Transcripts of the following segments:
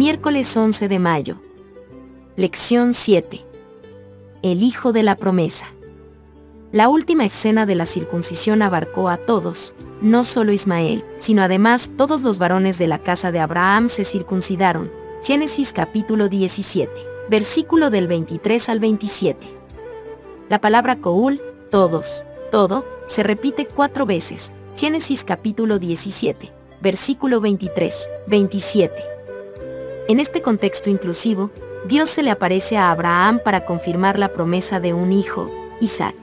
Miércoles 11 de mayo. Lección 7. El Hijo de la Promesa. La última escena de la circuncisión abarcó a todos, no solo Ismael, sino además todos los varones de la casa de Abraham se circuncidaron. Génesis capítulo 17, versículo del 23 al 27. La palabra Coul, todos, todo, se repite cuatro veces. Génesis capítulo 17, versículo 23, 27. En este contexto inclusivo, Dios se le aparece a Abraham para confirmar la promesa de un hijo, Isaac.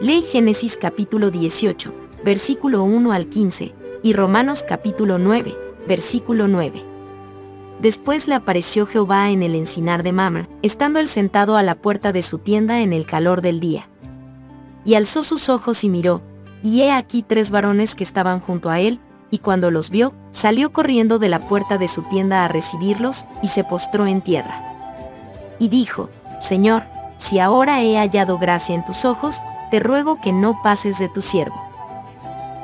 Lee Génesis capítulo 18, versículo 1 al 15, y Romanos capítulo 9, versículo 9. Después le apareció Jehová en el encinar de Mamre, estando él sentado a la puerta de su tienda en el calor del día. Y alzó sus ojos y miró, y he aquí tres varones que estaban junto a él, y cuando los vio, salió corriendo de la puerta de su tienda a recibirlos, y se postró en tierra. Y dijo, Señor, si ahora he hallado gracia en tus ojos, te ruego que no pases de tu siervo.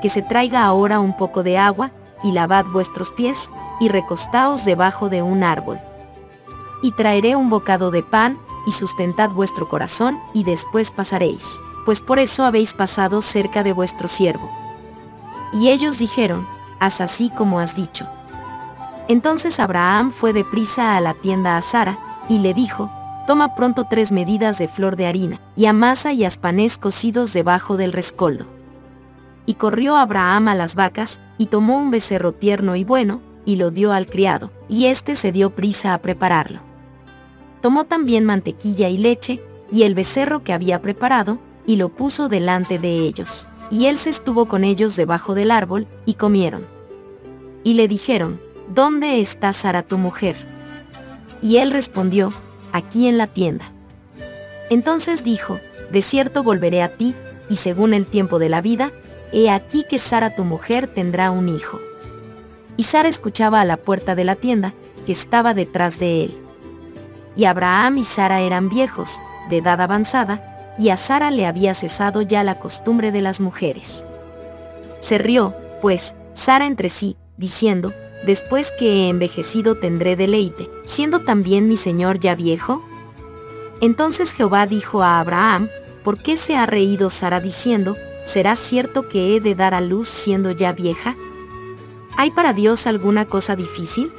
Que se traiga ahora un poco de agua, y lavad vuestros pies, y recostaos debajo de un árbol. Y traeré un bocado de pan, y sustentad vuestro corazón, y después pasaréis, pues por eso habéis pasado cerca de vuestro siervo. Y ellos dijeron, haz así como has dicho. Entonces Abraham fue deprisa a la tienda a Sara, y le dijo, toma pronto tres medidas de flor de harina, y amasa y haz panés cocidos debajo del rescoldo. Y corrió Abraham a las vacas, y tomó un becerro tierno y bueno, y lo dio al criado, y éste se dio prisa a prepararlo. Tomó también mantequilla y leche, y el becerro que había preparado, y lo puso delante de ellos. Y él se estuvo con ellos debajo del árbol, y comieron. Y le dijeron, ¿Dónde está Sara tu mujer? Y él respondió, aquí en la tienda. Entonces dijo, de cierto volveré a ti, y según el tiempo de la vida, he aquí que Sara tu mujer tendrá un hijo. Y Sara escuchaba a la puerta de la tienda, que estaba detrás de él. Y Abraham y Sara eran viejos, de edad avanzada, y a Sara le había cesado ya la costumbre de las mujeres. Se rió, pues, Sara entre sí, diciendo, después que he envejecido tendré deleite, siendo también mi Señor ya viejo? Entonces Jehová dijo a Abraham, ¿por qué se ha reído Sara diciendo, ¿será cierto que he de dar a luz siendo ya vieja? ¿Hay para Dios alguna cosa difícil?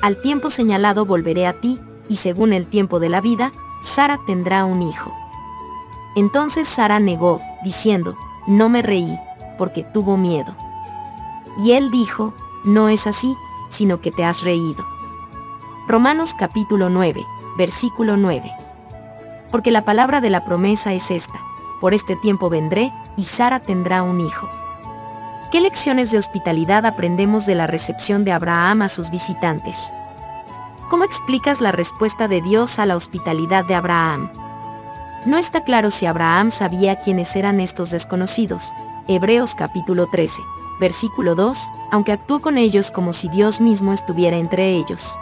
Al tiempo señalado volveré a ti, y según el tiempo de la vida, Sara tendrá un hijo. Entonces Sara negó, diciendo, no me reí, porque tuvo miedo. Y él dijo, no es así, sino que te has reído. Romanos capítulo 9, versículo 9. Porque la palabra de la promesa es esta, por este tiempo vendré, y Sara tendrá un hijo. ¿Qué lecciones de hospitalidad aprendemos de la recepción de Abraham a sus visitantes? ¿Cómo explicas la respuesta de Dios a la hospitalidad de Abraham? No está claro si Abraham sabía quiénes eran estos desconocidos. Hebreos capítulo 13 versículo 2, aunque actuó con ellos como si Dios mismo estuviera entre ellos.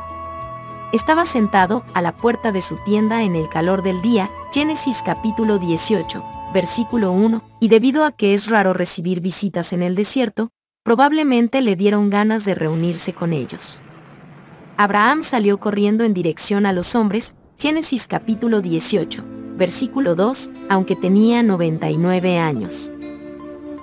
Estaba sentado a la puerta de su tienda en el calor del día, Génesis capítulo 18, versículo 1, y debido a que es raro recibir visitas en el desierto, probablemente le dieron ganas de reunirse con ellos. Abraham salió corriendo en dirección a los hombres, Génesis capítulo 18, versículo 2, aunque tenía 99 años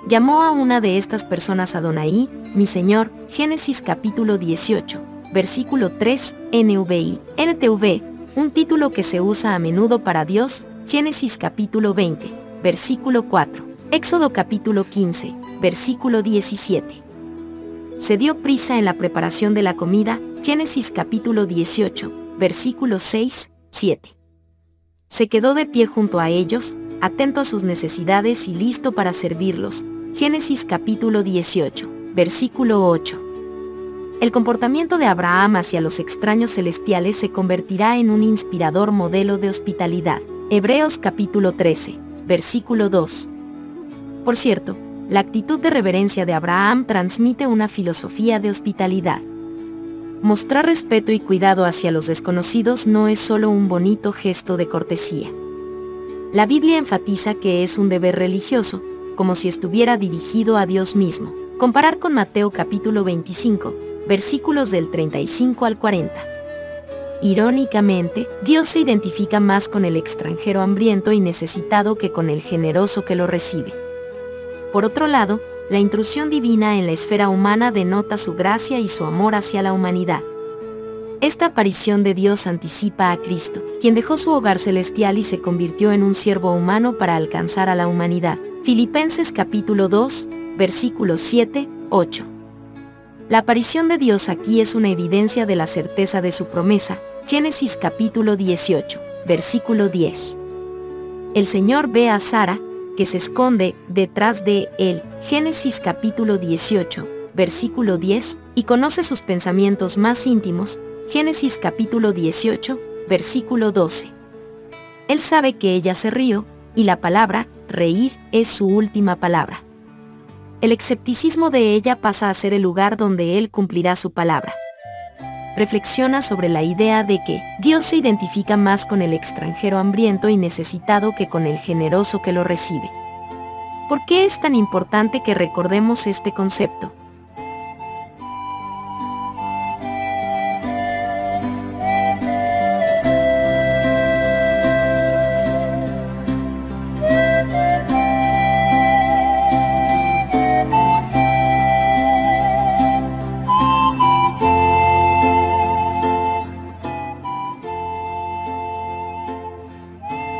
llamó a una de estas personas Adonai, mi Señor, Génesis capítulo 18, versículo 3, NVI, NTV, un título que se usa a menudo para Dios, Génesis capítulo 20, versículo 4, Éxodo capítulo 15, versículo 17. Se dio prisa en la preparación de la comida, Génesis capítulo 18, versículo 6, 7. Se quedó de pie junto a ellos, atento a sus necesidades y listo para servirlos, Génesis capítulo 18, versículo 8. El comportamiento de Abraham hacia los extraños celestiales se convertirá en un inspirador modelo de hospitalidad. Hebreos capítulo 13, versículo 2. Por cierto, la actitud de reverencia de Abraham transmite una filosofía de hospitalidad. Mostrar respeto y cuidado hacia los desconocidos no es solo un bonito gesto de cortesía. La Biblia enfatiza que es un deber religioso, como si estuviera dirigido a Dios mismo. Comparar con Mateo capítulo 25, versículos del 35 al 40. Irónicamente, Dios se identifica más con el extranjero hambriento y necesitado que con el generoso que lo recibe. Por otro lado, la intrusión divina en la esfera humana denota su gracia y su amor hacia la humanidad. Esta aparición de Dios anticipa a Cristo, quien dejó su hogar celestial y se convirtió en un siervo humano para alcanzar a la humanidad. Filipenses capítulo 2, versículos 7, 8. La aparición de Dios aquí es una evidencia de la certeza de su promesa. Génesis capítulo 18, versículo 10. El Señor ve a Sara, que se esconde detrás de él. Génesis capítulo 18, versículo 10, y conoce sus pensamientos más íntimos, Génesis capítulo 18, versículo 12. Él sabe que ella se rió, y la palabra, reír, es su última palabra. El escepticismo de ella pasa a ser el lugar donde él cumplirá su palabra. Reflexiona sobre la idea de que Dios se identifica más con el extranjero hambriento y necesitado que con el generoso que lo recibe. ¿Por qué es tan importante que recordemos este concepto?